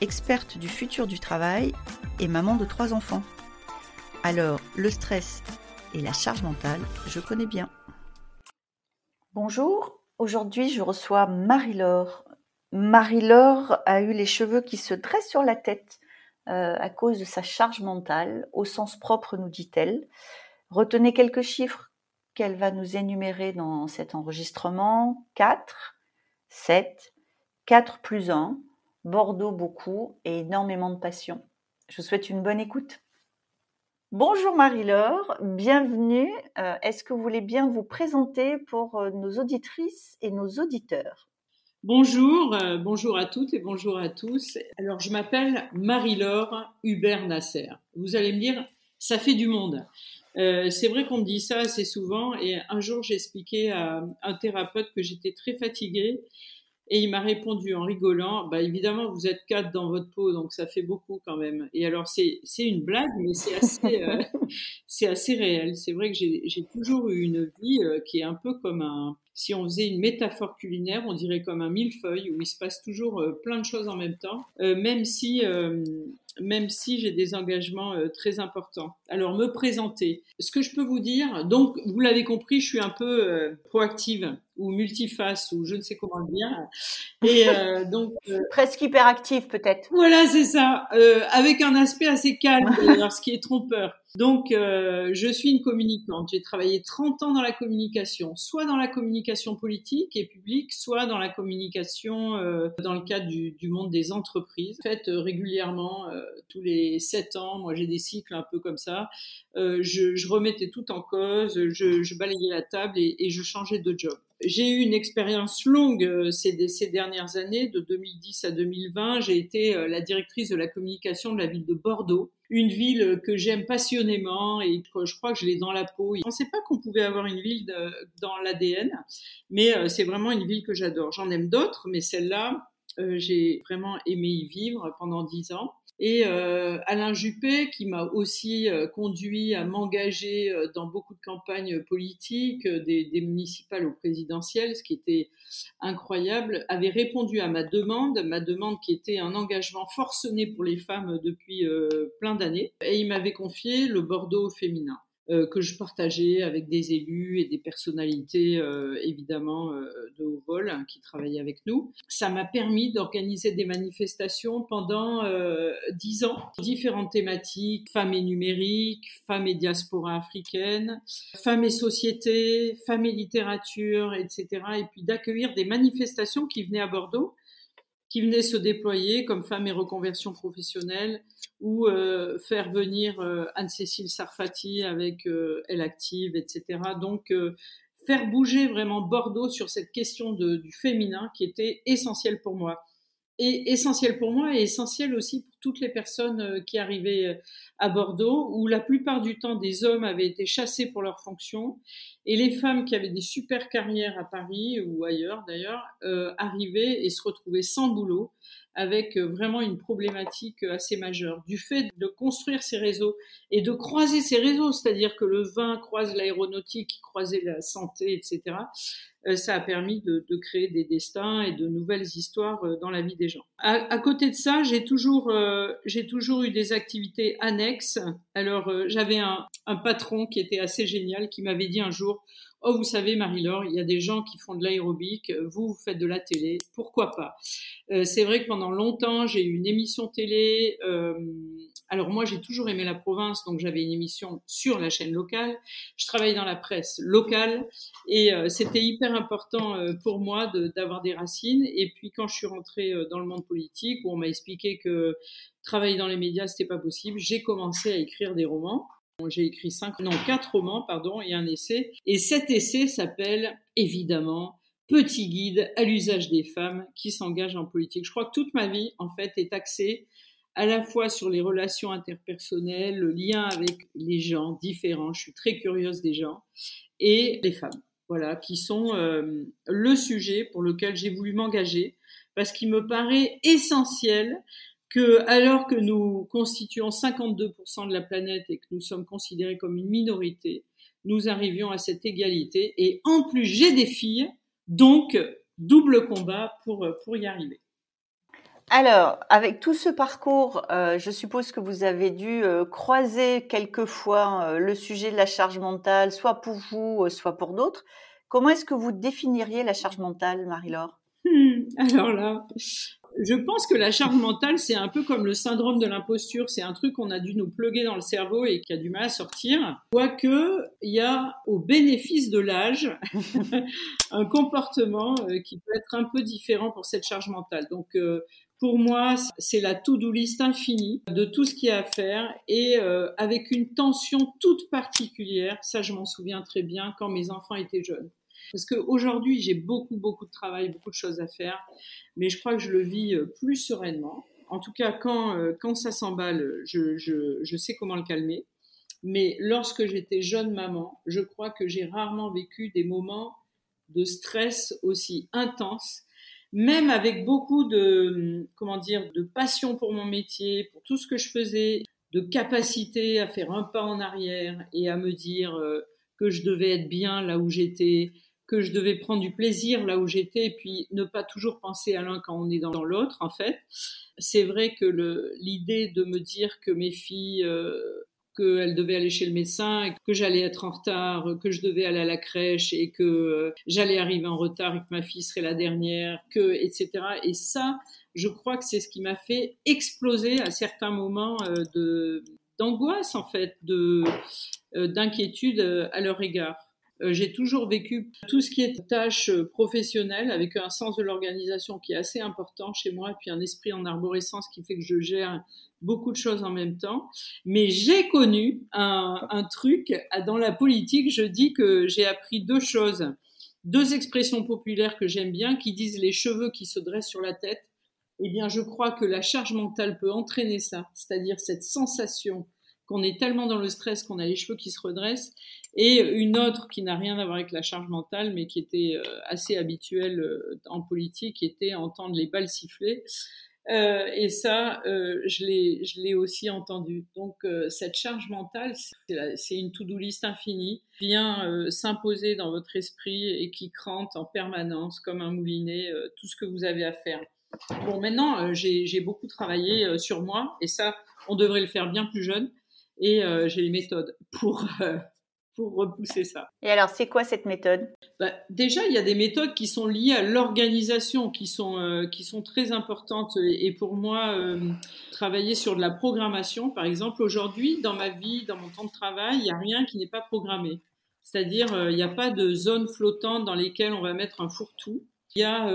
experte du futur du travail et maman de trois enfants. Alors, le stress et la charge mentale, je connais bien. Bonjour, aujourd'hui je reçois Marie-Laure. Marie-Laure a eu les cheveux qui se dressent sur la tête euh, à cause de sa charge mentale, au sens propre nous dit-elle. Retenez quelques chiffres qu'elle va nous énumérer dans cet enregistrement. 4, 7, 4 plus 1, Bordeaux beaucoup et énormément de passion. Je vous souhaite une bonne écoute. Bonjour Marie-Laure, bienvenue. Euh, est-ce que vous voulez bien vous présenter pour euh, nos auditrices et nos auditeurs? Bonjour, euh, bonjour à toutes et bonjour à tous. Alors je m'appelle Marie-Laure Hubert Nasser. Vous allez me dire, ça fait du monde. c'est vrai qu'on me dit ça assez souvent et un jour j'ai expliqué à un thérapeute que j'étais très fatiguée et il m'a répondu en rigolant, bah évidemment vous êtes quatre dans votre peau, donc ça fait beaucoup quand même. Et alors c'est une blague, mais c'est assez euh, c'est assez réel. C'est vrai que j'ai j'ai toujours eu une vie euh, qui est un peu comme un si on faisait une métaphore culinaire, on dirait comme un millefeuille où il se passe toujours euh, plein de choses en même temps, même si même si j'ai des engagements très importants. Alors me présenter. Ce que je peux vous dire, donc vous l'avez compris, je suis un peu proactive ou multiface ou je ne sais comment le dire. Et euh, donc euh, presque hyperactif peut-être. Voilà, c'est ça, euh, avec un aspect assez calme, ce qui est trompeur. Donc, euh, je suis une communicante. J'ai travaillé 30 ans dans la communication, soit dans la communication politique et publique, soit dans la communication euh, dans le cadre du, du, monde des entreprises. En fait, euh, régulièrement, tous les 7 ans, moi j'ai des cycles un peu comme ça, je, je, remettais tout en cause, je, je balayais la table et, et je changeais de job. J'ai eu une expérience longue ces, ces, dernières années, de 2010 à 2020. J'ai été la directrice de la communication de la ville de Bordeaux une ville que j'aime passionnément et que je crois que je l'ai dans la peau. Je ne pensais pas qu'on pouvait avoir une ville dans l'ADN, mais euh, c'est vraiment une ville que j'adore. J'en aime d'autres, mais celle-là, euh, j'ai vraiment aimé y vivre pendant dix ans et euh, Alain Juppé, qui m'a aussi euh, conduit à m'engager euh, dans beaucoup de campagnes politiques, des, des, municipales aux présidentielles, ce qui était incroyable, avait répondu à ma demande, ma demande qui était un engagement forcené pour les femmes depuis plein d'années, et il m'avait confié le Bordeaux féminin. Euh, que je partageais avec des élus et des personnalités euh, évidemment euh, de haut vol hein, qui travaillaient avec nous. Ça m'a permis d'organiser des manifestations pendant dix ans, différentes thématiques femmes et numérique, femmes et diaspora africaine, femmes et société, femmes et littérature, etc. Et puis d'accueillir des manifestations qui venaient à Bordeaux qui venaient se déployer comme Femmes et reconversion professionnelle ou euh, faire venir euh, Anne-Cécile Sarfati avec euh, Elle Active, etc. Donc faire bouger vraiment Bordeaux sur cette question du féminin qui était essentielle pour moi et essentiel pour moi et essentiel aussi pour toutes les personnes euh, qui arrivaient euh, à Bordeaux, où la plupart du temps des hommes avaient été chassés pour leur fonction, et les femmes qui avaient des super carrières à Paris ou ailleurs d'ailleurs euh, arrivaient et se retrouvaient sans boulot, avec vraiment une problématique assez majeure. Du fait de construire ces réseaux et de croiser ces réseaux, c'est-à-dire que le vin croise l'aéronautique, croisait la santé, etc., ça a permis de, créer des destins et de nouvelles histoires dans la vie des gens. À, côté de ça, j'ai toujours, j'ai toujours eu des activités annexes. Alors, j'avais un, patron qui était assez génial, qui m'avait dit un jour, Oh, vous savez, Marie-Laure, il y a des gens qui font de l'aérobic, vous, vous faites de la télé, pourquoi pas euh, C'est vrai que pendant longtemps, j'ai eu une émission télé. Alors moi, j'ai toujours aimé la province, donc j'avais une émission sur la chaîne locale. Je travaillais dans la presse locale et euh, c'était hyper important euh, pour moi d'avoir des racines. Et puis quand je suis rentrée euh, dans le monde politique, où on m'a expliqué que travailler dans les médias, c'était pas possible, j'ai commencé à écrire des romans. J'ai écrit cinq, non quatre romans, pardon, et un essai. Et cet essai s'appelle évidemment Petit guide à l'usage des femmes qui s'engagent en politique. Je crois que toute ma vie, en fait, est axée à la fois sur les relations interpersonnelles, le lien avec les gens différents, je suis très curieuse des gens, et les femmes, voilà, qui sont euh, le sujet pour lequel j'ai voulu m'engager, parce qu'il me paraît essentiel que, alors que nous constituons 52% de la planète et que nous sommes considérés comme une minorité, nous arrivions à cette égalité. Et en plus, j'ai des filles, donc double combat pour, pour y arriver. Alors, avec tout ce parcours, euh, je suppose que vous avez dû euh, croiser quelquefois euh, le sujet de la charge mentale, soit pour vous, soit pour d'autres. Comment est-ce que vous définiriez la charge mentale, Marie-Laure? Hmm, Alors là, je pense que la charge mentale, c'est un peu comme le syndrome de l'imposture. C'est un truc qu'on a dû nous pluguer dans le cerveau et qui a du mal à sortir. Quoique, il y a, au bénéfice de l'âge, un comportement qui peut être un peu différent pour cette charge mentale. Donc, pour moi, c'est la to-do list infinie de tout ce qu'il y a à faire et euh, avec une tension toute particulière. Ça, je m'en souviens très bien quand mes enfants étaient jeunes. Parce qu'aujourd'hui, j'ai beaucoup, beaucoup de travail, beaucoup de choses à faire, mais je crois que je le vis euh, plus sereinement. En tout cas, quand, euh, quand ça s'emballe, je, je, je sais comment le calmer. Mais lorsque j'étais jeune maman, je crois que j'ai rarement vécu des moments de stress aussi intenses, même avec beaucoup de, comment dire, de passion pour mon métier, pour tout ce que je faisais, de capacité à faire un pas en arrière et à me dire euh, que je devais être bien là où j'étais, que je devais prendre du plaisir là où j'étais et puis ne pas toujours penser à l'un quand on est dans l'autre en fait. C'est vrai que l'idée de me dire que mes filles euh, qu'elles devaient aller chez le médecin, que j'allais être en retard, que je devais aller à la crèche et que euh, j'allais arriver en retard et que ma fille serait la dernière, que etc. Et ça, je crois que c'est ce qui m'a fait exploser à certains moments euh, de d'angoisse en fait, de d'inquiétude à leur égard. Euh, j'ai toujours vécu tout ce qui est tâches euh, professionnelles avec un sens de l'organisation qui est assez important chez moi et puis un esprit en arborescence qui fait que je gère beaucoup de choses en même temps. Mais j'ai connu un, un truc dans la politique. Je dis que j'ai appris deux choses, deux expressions populaires que j'aime bien qui disent les cheveux qui se dressent sur la tête. Eh bien, je crois que la charge mentale peut entraîner ça, c'est-à-dire cette sensation qu'on est tellement dans le stress qu'on a les cheveux qui se redressent, et une autre qui n'a rien à voir avec la charge mentale, mais qui était euh, assez habituelle euh, en politique, était entendre les balles siffler. Euh, et ça, euh, je l'ai aussi entendu. Donc, euh, cette charge mentale, c'est une to-do list infinie, vient s'imposer dans votre esprit et qui crante en permanence, comme un moulinet, tout ce que vous avez à faire. Bon, maintenant, j'ai beaucoup travaillé sur moi, et ça, on devrait le faire bien plus jeune et euh, j'ai les méthodes pour euh, pour repousser ça. Et alors, c'est quoi cette méthode? Bah, Déjà, il y a des méthodes qui sont liées à l'organisation, qui sont euh, qui sont très importantes. Et, pour moi, travailler sur de la programmation, par exemple, aujourd'hui, dans ma vie, dans mon temps de travail, il n'y a rien qui n'est pas programmé. C'est-à-dire, il n'y a pas de zone flottante dans lesquelles on va mettre un fourre-tout. Il y a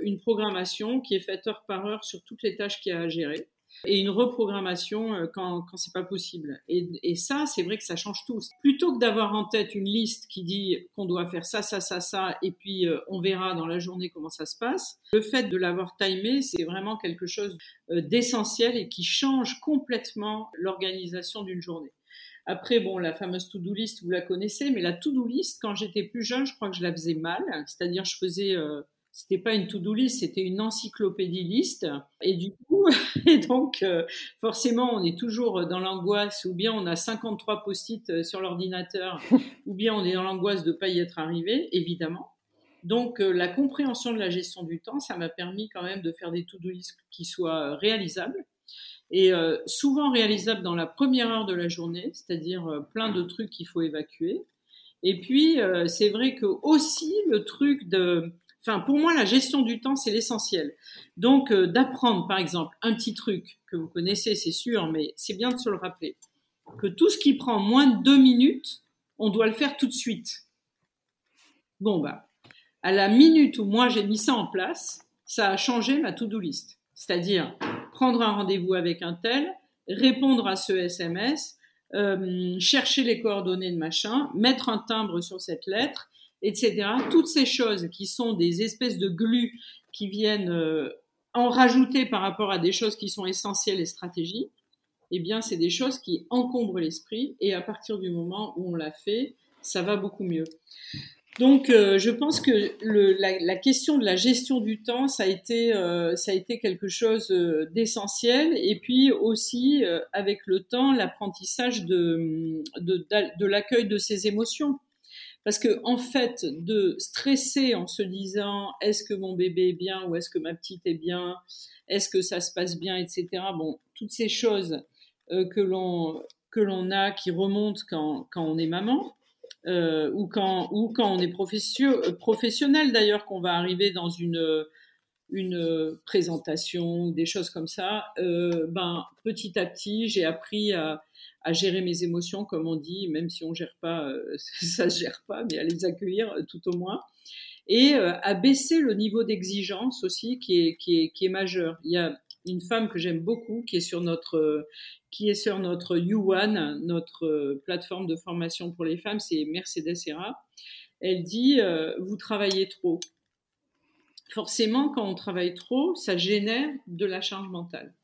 une programmation qui est faite heure par heure sur toutes les tâches qu'il y a à gérer et une reprogrammation euh, quand, quand c'est pas possible. Et, ça, c'est vrai que ça change tout. Plutôt que d'avoir en tête une liste qui dit qu'on doit faire ça, ça, ça, ça, et puis euh, on verra dans la journée comment ça se passe, le fait de l'avoir timé, c'est vraiment quelque chose euh, d'essentiel et qui change complètement l'organisation d'une journée. Après, bon, la fameuse to-do list, vous la connaissez, mais la to-do list, quand j'étais plus jeune, je crois que je la faisais mal. C'est-à-dire, je faisais c'était pas une to-do list, c'était une encyclopédie liste. Et du coup, et donc, euh, forcément, on est toujours dans l'angoisse, ou bien on a 53 post-it euh, sur l'ordinateur, ou bien on est dans l'angoisse de pas y être arrivé, évidemment. Donc, euh, la compréhension de la gestion du temps, ça m'a permis quand même de faire des to-do list qui soient réalisables et souvent réalisables dans la première heure de la journée, c'est-à-dire plein de trucs qu'il faut évacuer. Et puis, c'est vrai que aussi le truc de Enfin, pour moi, la gestion du temps, c'est l'essentiel. Donc, euh, d'apprendre, par exemple, un petit truc que vous connaissez, c'est sûr, mais c'est bien de se le rappeler, que tout ce qui prend moins de deux minutes, on doit le faire tout de suite. Bon, bah, à la minute où moi j'ai mis ça en place, ça a changé ma to-do list. C'est-à-dire prendre un rendez-vous avec un tel, répondre à ce SMS, euh, chercher les coordonnées de machin, mettre un timbre sur cette lettre, etc. Toutes ces choses qui sont des espèces de glues qui viennent euh, en rajouter par rapport à des choses qui sont essentielles et stratégiques, eh bien, c'est des choses qui encombrent l'esprit et à partir du moment où on l'a fait, ça va beaucoup mieux. Donc, euh, je pense que la, question de la gestion du temps, ça a été, euh, ça a été quelque chose d'essentiel. Et puis aussi, avec le temps, l'apprentissage de, de, de l'accueil de ses émotions. Parce que en fait, de stresser en se disant est-ce que mon bébé est bien ou est-ce que ma petite est bien, est-ce que ça se passe bien, etc. Bon, toutes ces choses que l'on que l'on a qui remontent quand, quand on est maman, euh, ou, quand, ou quand on est euh, professionnel d'ailleurs, qu'on va arriver dans une, une présentation, des choses comme ça, euh, ben, petit à petit, j'ai appris à, à, gérer mes émotions, comme on dit, même si on gère pas, euh, ça se gère pas, mais à les accueillir tout au moins. Et euh, à baisser le niveau d'exigence aussi qui est, qui, est, qui est majeur. Il y a une femme que j'aime beaucoup qui est sur notre qui est sur notre U1, notre euh, plateforme de formation pour les femmes, c'est Mercedes Serra. Elle dit euh, vous travaillez trop. Forcément, quand on travaille trop, ça génère de la charge mentale.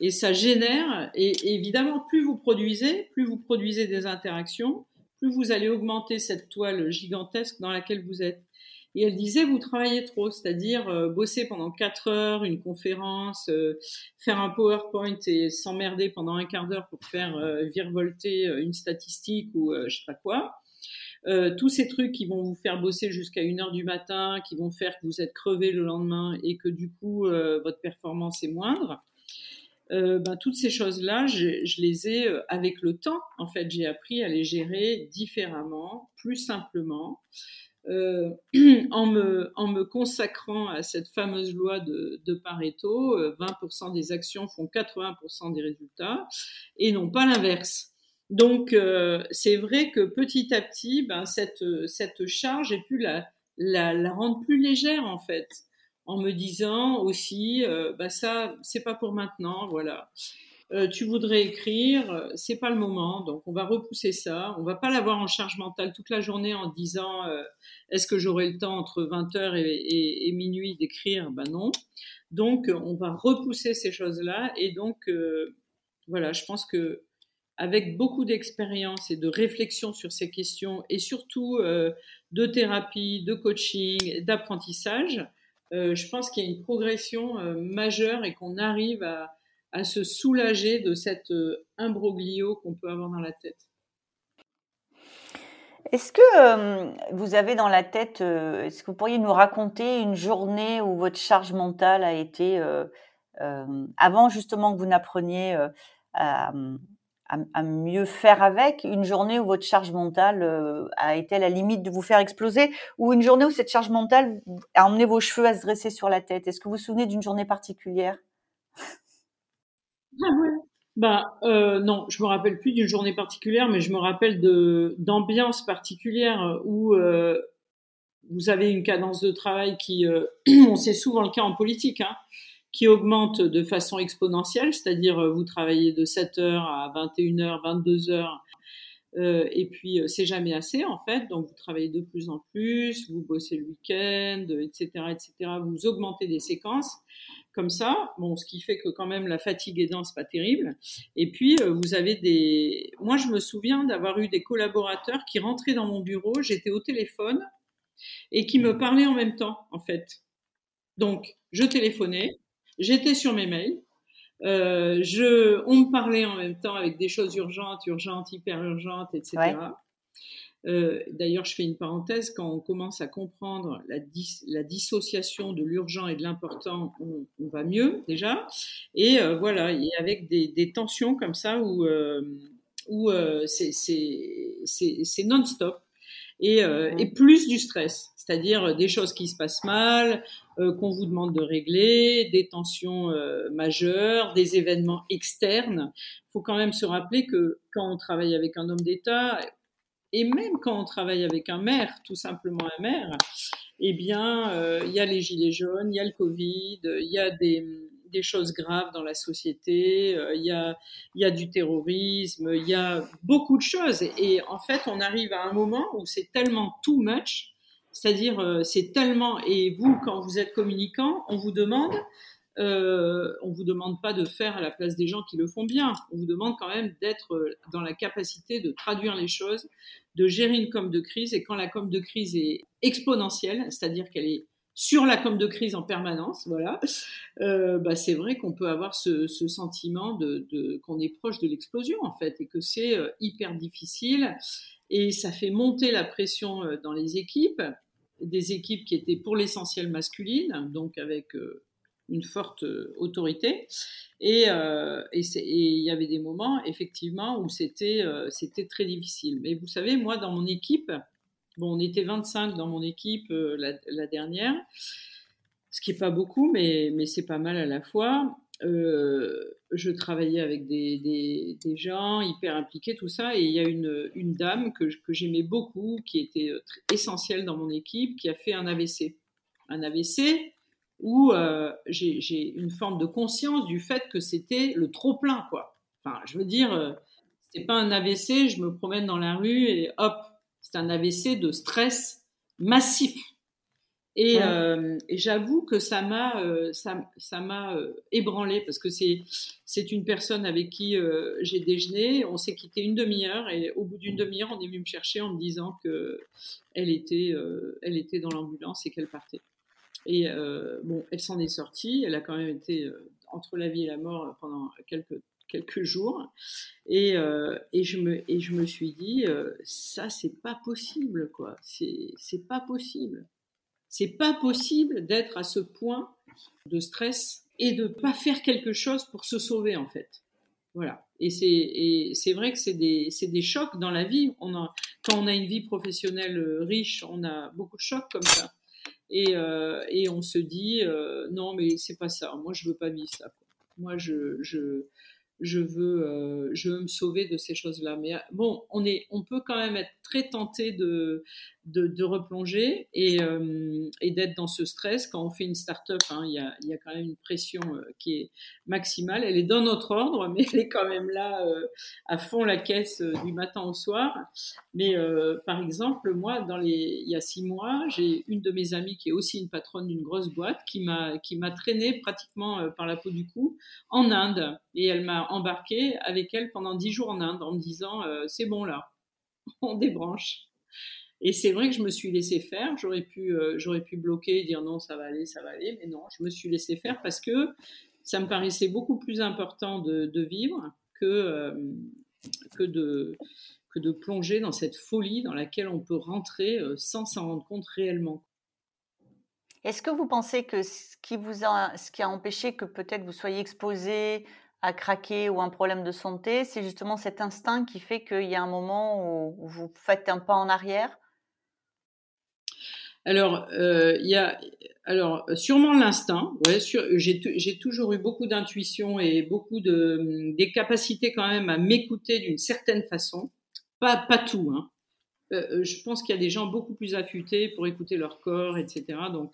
Et ça génère, et évidemment, plus vous produisez, plus vous produisez des interactions, plus vous allez augmenter cette toile gigantesque dans laquelle vous êtes. Et elle disait, vous travaillez trop, c'est-à-dire euh, bosser pendant quatre heures, une conférence, euh, faire un PowerPoint et s'emmerder pendant un quart d'heure pour faire euh, virevolter une statistique ou je sais pas quoi. tous ces trucs qui vont vous faire bosser jusqu'à une heure du matin, qui vont faire que vous êtes crevé le lendemain et que du coup votre performance est moindre. Ben, toutes ces choses-là, je, les ai avec le temps. En fait, j'ai appris à les gérer différemment, plus simplement. Euh, en, me, consacrant à cette fameuse loi de, Pareto, 20% euh, des actions font 80% des résultats et non pas l'inverse. Donc euh, c'est vrai que petit à petit, ben, cette, cette charge, j'ai pu la, la, la, rendre plus légère en fait, en me disant aussi, euh, ben, ça c'est pas pour maintenant, voilà. Euh, tu voudrais écrire, euh, c'est pas le moment, donc on va repousser ça. On va pas l'avoir en charge mentale toute la journée en disant euh, est-ce que j'aurai le temps entre 20h et, et, minuit d'écrire? Ben non. Donc on va repousser ces choses-là et donc voilà, je pense que avec beaucoup d'expérience et de réflexion sur ces questions et surtout de thérapie, de coaching, d'apprentissage, je pense qu'il y a une progression majeure et qu'on arrive à se soulager de cet euh, imbroglio qu'on peut avoir dans la tête. Est-ce que euh, vous avez dans la tête, euh, est-ce que vous pourriez nous raconter une journée où votre charge mentale a été, avant justement que vous n'appreniez à, à, mieux faire avec, une journée où votre charge mentale a été à la limite de vous faire exploser, ou une journée où cette charge mentale a emmené vos cheveux à se dresser sur la tête? Est-ce que vous vous souvenez d'une journée particulière? Ah bah euh, non, je me rappelle plus d'une journée particulière, mais je me rappelle de d'ambiance particulière où euh, vous avez une cadence de travail qui, euh, c'est souvent le cas en politique, hein, qui augmente de façon exponentielle, c'est-à-dire euh, vous travaillez de 7 heures à 21 heures, 22 heures, euh, et puis c'est jamais assez en fait, donc vous travaillez de plus en plus, vous bossez le week-end, etc., etc. Vous augmentez des séquences comme ça. Bon, ce qui fait que quand même la fatigue aidant, c'est pas terrible. Et puis euh, vous avez des. Moi, je me souviens d'avoir eu des collaborateurs qui rentraient dans mon bureau, j'étais au téléphone et qui me parlaient en même temps, en fait. Donc, je téléphonais, j'étais sur mes mails, euh, je, on me parlait en même temps avec des choses urgentes, urgentes, hyper urgentes, etc. Euh, d'ailleurs, je fais une parenthèse, quand on commence à comprendre la, la dissociation de l'urgent et de l'important, on, on, va mieux déjà. Et euh, voilà, et avec des, des, tensions comme ça où, euh, où c'est non-stop. Et, euh, et, plus du stress, c'est-à-dire des choses qui se passent mal, qu'on vous demande de régler, des tensions majeures, des événements externes. Il faut quand même se rappeler que quand on travaille avec un homme d'État, et même quand on travaille avec un maire, tout simplement un maire, eh bien, euh, il y a les gilets jaunes, il y a le Covid, il y a des, des choses graves dans la société, euh, il y, a, du terrorisme, il y a beaucoup de choses. Et, en fait, on arrive à un moment où c'est tellement too much, c'est-à-dire euh, c'est tellement... Et vous, quand vous êtes communicant, on vous demande euh, on vous demande pas de faire à la place des gens qui le font bien. On vous demande quand même d'être dans la capacité de traduire les choses, de gérer une com de crise. Et quand la com de crise est exponentielle, c'est-à-dire qu'elle est sur la com de crise en permanence, voilà, euh, bah c'est vrai qu'on peut avoir ce, sentiment de, qu'on est proche de l'explosion en fait et que c'est euh, hyper difficile et ça fait monter la pression euh, dans les équipes, des équipes qui étaient pour l'essentiel masculines, donc avec une forte autorité. Et il y avait des moments, effectivement, où c'était c'était très difficile. Mais vous savez, moi, dans mon équipe, bon, on était 25 dans mon équipe euh, la, dernière, ce qui est pas beaucoup, mais, mais c'est pas mal à la fois. Euh, je travaillais avec des, des, gens hyper impliqués, tout ça, et il y a une, une dame que, que j'aimais beaucoup, qui était essentielle dans mon équipe, qui a fait un AVC. Un AVC, où euh, j'ai une forme de conscience du fait que c'était le trop plein, quoi. Enfin, je veux dire, euh, c'est pas un AVC, je me promène dans la rue et hop, c'est un AVC de stress massif. Et, ouais. euh, et j'avoue que ça m'a euh, ça, ça m'a euh, ébranlé parce que c'est c'est une personne avec qui j'ai déjeuné, on s'est quitté une demi-heure et au bout d'une demi-heure, on est venu me chercher en me disant que elle était elle était dans l'ambulance et qu'elle partait. Et bon, elle s'en est sortie. Elle a quand même été entre la vie et la mort pendant quelques quelques jours. Et, euh, et, je, me, et je me suis dit, euh, ça, c'est pas possible, quoi. C'est pas possible. C'est pas possible d'être à ce point de stress et de pas faire quelque chose pour se sauver, en fait. Voilà. Et c'est vrai que c'est des, des chocs dans la vie. On a, quand on a une vie professionnelle riche, on a beaucoup de chocs comme ça et, euh, et on se dit euh, non mais c'est pas ça. Moi je veux pas vivre ça. Moi je je je veux euh, je veux me sauver de ces choses là mais bon on est on peut quand même être très tenté de de, de replonger et, euh, et d'être dans ce stress. Quand on fait une start-up hein, il y a y a quand même une pression euh, qui est maximale. Elle est dans notre ordre mais elle est quand même là euh, à fond la caisse euh, du matin au soir. Mais euh, par exemple moi dans les il y a six mois j'ai une de mes amies qui est aussi une patronne d'une grosse boîte qui m'a qui m'a traîné pratiquement euh, par la peau du cou en Inde et elle m'a embarqué avec elle pendant dix jours en Inde en me disant c'est bon là on débranche et c'est vrai que je me suis laissé faire. J'aurais pu, euh, j'aurais pu bloquer et dire non, ça va aller, ça va aller. Mais non, je me suis laissé faire parce que ça me paraissait beaucoup plus important de, vivre que, euh, que, de, que de plonger dans cette folie dans laquelle on peut rentrer euh, sans s'en rendre compte réellement. Est-ce que vous pensez que ce qui, vous a, ce qui a empêché que peut-être vous soyez exposé à craquer ou un problème de santé, c'est justement cet instinct qui fait qu'il y a un moment où vous faites un pas en arrière? Alors, euh, il y a, alors sûrement l'instinct. J'ai toujours eu beaucoup d'intuition et beaucoup de des capacités quand même à m'écouter d'une certaine façon. Pas pas tout. Hein. Euh, je pense qu'il y a des gens beaucoup plus affûtés pour écouter leur corps, etc. Donc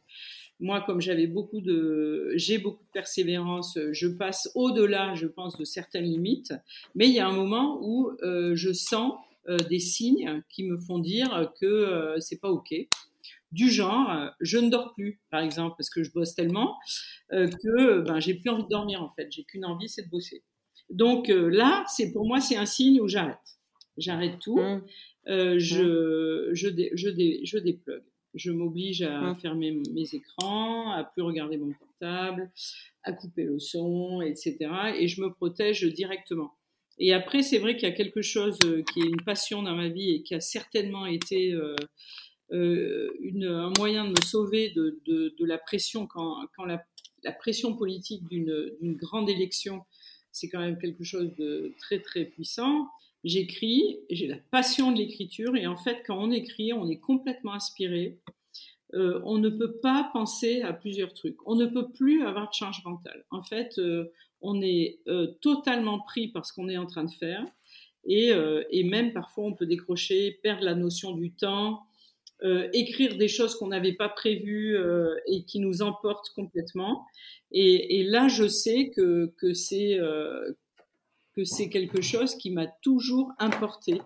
moi, comme j'avais beaucoup de, j'ai beaucoup de persévérance, je passe au-delà, je pense, de certaines limites. Mais il y a un moment où euh, je sens euh, des signes qui me font dire que euh, c'est pas ok. Du genre euh, je ne dors plus par exemple parce que je bosse tellement que ben j'ai plus envie de dormir en fait. J'ai qu'une envie c'est de bosser. Donc là c'est pour moi c'est un signe où j'arrête. J'arrête tout. Mmh. je je dé, je, dé, je déplugue je m'oblige à fermer mes écrans à plus regarder mon portable à couper le son etc et je me protège directement et après c'est vrai qu'il y a quelque chose qui est une passion dans ma vie et qui a certainement été euh, euh, une, un moyen de me sauver de, de, de la pression quand, quand la, la pression politique d'une grande élection, c'est quand même quelque chose de très très puissant. J'écris, j'ai la passion de l'écriture et en fait quand on écrit, on est complètement inspiré. Euh, on ne peut pas penser à plusieurs trucs. On ne peut plus avoir de charge mentale. En fait, euh, on est euh, totalement pris par ce qu'on est en train de faire et, et, même parfois on peut décrocher, perdre la notion du temps, écrire des choses qu'on n'avait pas prévues et qui nous emportent complètement. Et, et là, je sais que, que c'est que c'est quelque chose qui m'a toujours importé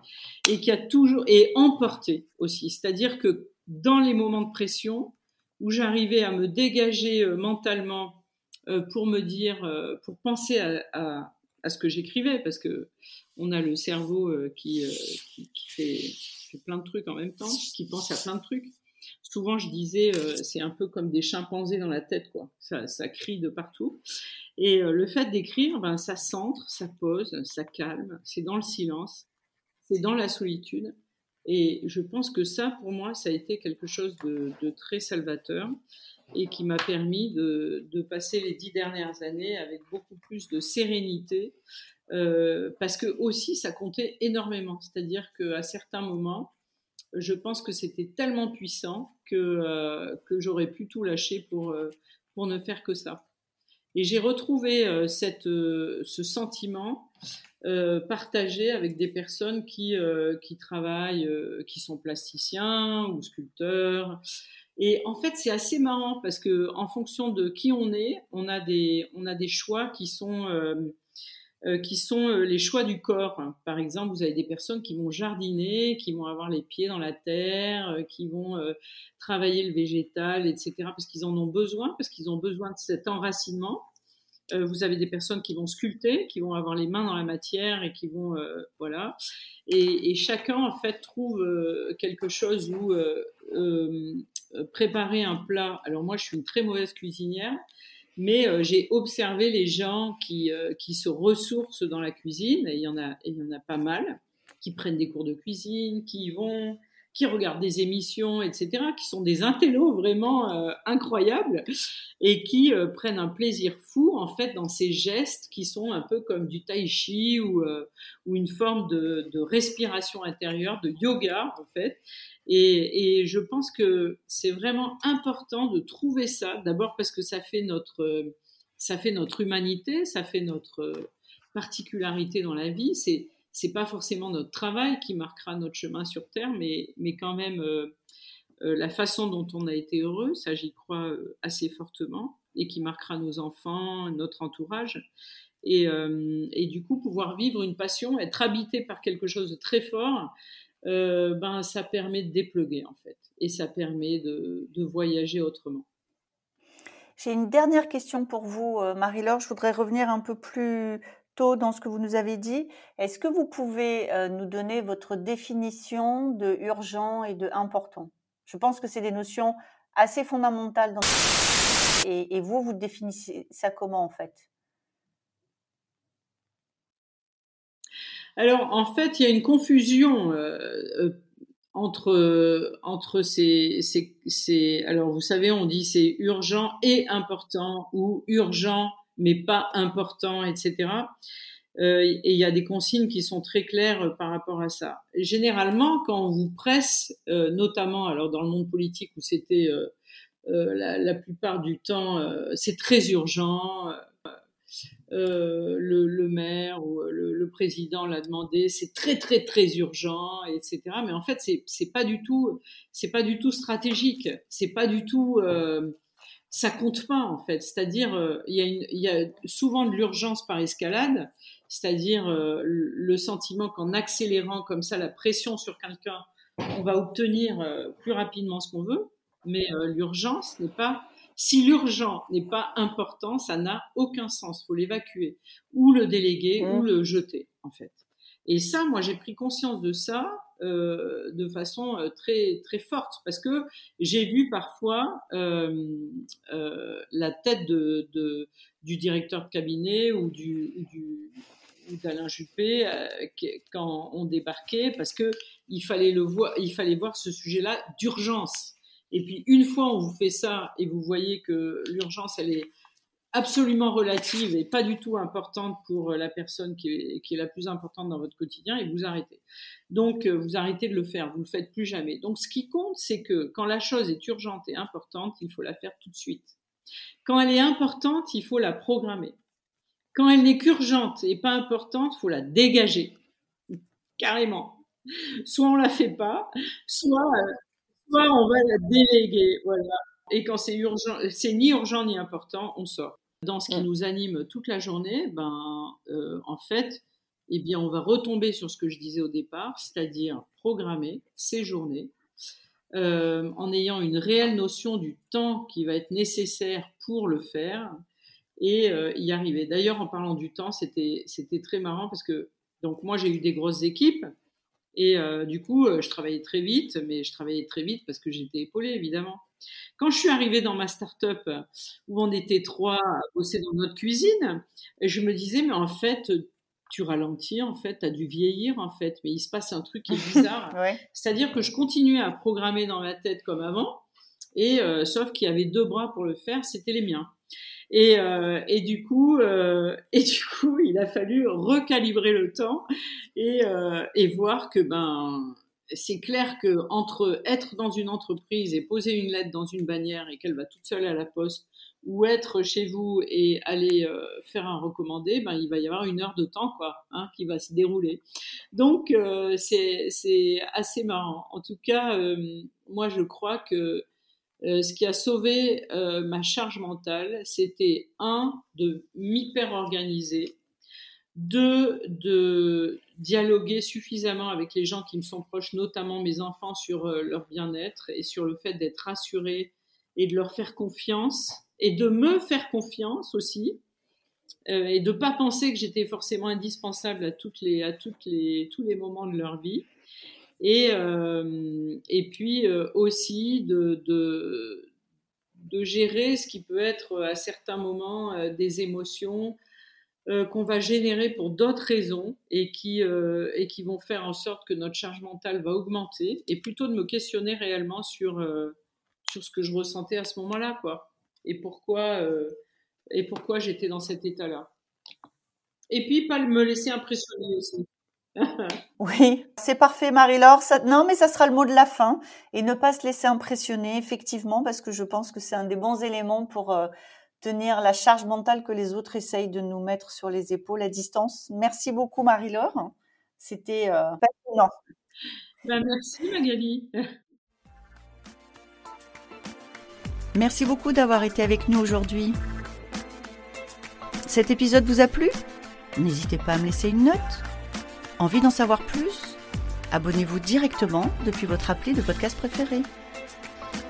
et qui a toujours et emporté aussi. C'est-à-dire que dans les moments de pression où j'arrivais à me dégager euh, mentalement pour me dire, pour penser à, ce que j'écrivais, parce que on a le cerveau qui, fait, plein de trucs en même temps, qui pense à plein de trucs. Souvent, je disais, c'est un peu comme des chimpanzés dans la tête, quoi. Ça, ça crie de partout. Et le fait d'écrire, ben, ça centre, ça pose, ça calme. C'est dans le silence, c'est dans la solitude. Et je pense que ça, pour moi, ça a été quelque chose de, très salvateur et qui m'a permis de, passer les dix dernières années avec beaucoup plus de sérénité, euh, parce que aussi ça comptait énormément. C'est-à-dire qu'à certains moments, je pense que c'était tellement puissant que, euh, que j'aurais pu tout lâcher pour, euh, pour ne faire que ça. Et j'ai retrouvé cette, ce sentiment euh, partager avec des personnes qui, euh, qui travaillent, euh, qui sont plasticiens ou sculpteurs. Et en fait, c'est assez marrant parce que en fonction de qui on est, on a des, on a des choix qui sont, qui sont les choix du corps. Par exemple, vous avez des personnes qui vont jardiner, qui vont avoir les pieds dans la terre, qui vont travailler le végétal, etc. Parce qu'ils en ont besoin, parce qu'ils ont besoin de cet enracinement. Euh, vous avez des personnes qui vont sculpter, qui vont avoir les mains dans la matière et qui vont, euh, voilà. Et, chacun en fait trouve euh, quelque chose où préparer un plat. Alors moi, je suis une très mauvaise cuisinière, mais j'ai observé les gens qui, qui se ressourcent dans la cuisine, et il il y en a pas mal, qui prennent des cours de cuisine, qui y vont, qui regardent des émissions, etc., qui sont des intellos vraiment euh, incroyables et qui euh, prennent un plaisir fou en fait dans ces gestes qui sont un peu comme du tai chi ou, euh, ou une forme de, respiration intérieure, de yoga en fait. Et, je pense que c'est vraiment important de trouver ça, d'abord parce que ça fait notre ça fait notre humanité, ça fait notre particularité dans la vie. C'est pas forcément notre travail qui marquera notre chemin sur Terre, mais, mais quand même euh, euh, la façon dont on a été heureux, ça j'y crois euh, assez fortement, et qui marquera nos enfants, notre entourage. Et, du coup, pouvoir vivre une passion, être habité par quelque chose de très fort, ben, ça permet de dépluguer en fait, et ça permet de, de voyager autrement. J'ai une dernière question pour vous, Marie-Laure. Je voudrais revenir un peu plus dans ce que vous nous avez dit. Est-ce que vous pouvez euh, nous donner votre définition de urgent et de important? Je pense que c'est des notions assez fondamentales. Dans... Et, et vous, vous définissez ça comment en fait? Alors, en fait, il y a une confusion euh, euh, entre, entre ces, ces, ces, Alors, vous savez, on dit c'est urgent et important ou urgent mais pas important, etc. Euh, et il y a des consignes qui sont très claires euh, par rapport à ça. généralement, quand on vous presse, euh, notamment alors dans le monde politique où c'était la, plupart du temps, c'est très urgent. Le, maire ou le, président l'a demandé, c'est très très très urgent, etc. Mais en fait, c'est pas du tout, c'est pas du tout stratégique, c'est pas du tout ça compte pas en fait. C'est-à-dire, euh, il y, a souvent de l'urgence par escalade, c'est-à-dire euh, le sentiment qu'en accélérant comme ça la pression sur quelqu'un, on va obtenir euh, plus rapidement ce qu'on veut. Mais l'urgence n'est pas. Si l'urgent n'est pas important, ça n'a aucun sens. Faut l'évacuer ou le déléguer ou mmh. le jeter en fait. Et ça, moi, j'ai pris conscience de ça euh, de façon euh, très très forte. Parce que j'ai vu parfois euh, la tête de, du directeur de cabinet ou du, d'Alain Juppé quand on débarquait parce que il fallait le voir il fallait voir ce sujet-là d'urgence. Et puis une fois on vous fait ça et vous voyez que l'urgence elle est absolument relative et pas du tout importante pour euh, la personne qui est, la plus importante dans votre quotidien et vous arrêtez. Donc, euh, vous arrêtez de le faire, vous ne le faites plus jamais. Donc, ce qui compte, c'est que quand la chose est urgente et importante, il faut la faire tout de suite. Quand elle est importante, il faut la programmer. Quand elle n'est qu'urgente et pas importante, il faut la dégager. Carrément. Soit on la fait pas, soit, euh, soit on va la déléguer. Voilà. Et quand c'est urgent, c'est ni urgent ni important, on sort. Dans ce qui mm. nous anime toute la journée, ben, euh, en fait, eh bien, on va retomber sur ce que je disais au départ, c'est-à-dire programmer ces journées euh, en ayant une réelle notion du temps qui va être nécessaire pour le faire et euh, y arriver. D'ailleurs, en parlant du temps, c'était c'était très marrant parce que donc moi j'ai eu des grosses équipes et euh, du coup je travaillais très vite, mais je travaillais très vite parce que j'étais épaulée évidemment. Quand je suis arrivée dans ma start-up où on était trois à bosser dans notre cuisine, je me disais mais en fait tu ralentis en fait, tu as dû vieillir en fait, mais il se passe un truc qui est bizarre. C'est-à-dire que je continuais à programmer dans ma tête comme avant, et euh, sauf qu'il y avait deux bras pour le faire, c'était les miens. Et, euh, et du coup, euh, et du coup, il a fallu recalibrer le temps et, et voir que ben c'est clair que entre être dans une entreprise et poser une lettre dans une bannière et qu'elle va toute seule à la poste ou être chez vous et aller euh, faire un recommandé, ben, il va y avoir une heure de temps quoi, hein, qui va se dérouler. Donc euh, c'est assez marrant. En tout cas, euh, moi je crois que ce qui a sauvé ma charge mentale, c'était un de m'hyper organiser, deux de dialoguer suffisamment avec les gens qui me sont proches, notamment mes enfants, sur leur bien-être et sur le fait d'être rassurés et de leur faire confiance et de me faire confiance aussi euh, et de pas penser que j'étais forcément indispensable à toutes les à les tous les moments de leur vie. Et euh, et puis euh, aussi de, de gérer ce qui peut être à certains moments euh, des émotions euh, qu'on va générer pour d'autres raisons et qui et qui vont faire en sorte que notre charge mentale va augmenter et plutôt de me questionner réellement sur sur ce que je ressentais à ce moment-là quoi et pourquoi, euh, et pourquoi j'étais dans cet état-là. Et puis, pas me laisser impressionner aussi. oui, c'est parfait, Marie-Laure. Non, mais ça sera le mot de la fin. Et ne pas se laisser impressionner, effectivement, parce que je pense que c'est un des bons éléments pour euh, tenir la charge mentale que les autres essayent de nous mettre sur les épaules à distance. Merci beaucoup, Marie-Laure. C'était euh, passionnant. Ben, merci, Magali. Merci beaucoup d'avoir été avec nous aujourd'hui. Cet épisode vous a plu? N'hésitez pas à me laisser une note. Envie d'en savoir plus? Abonnez-vous directement depuis votre appli de podcast préféré.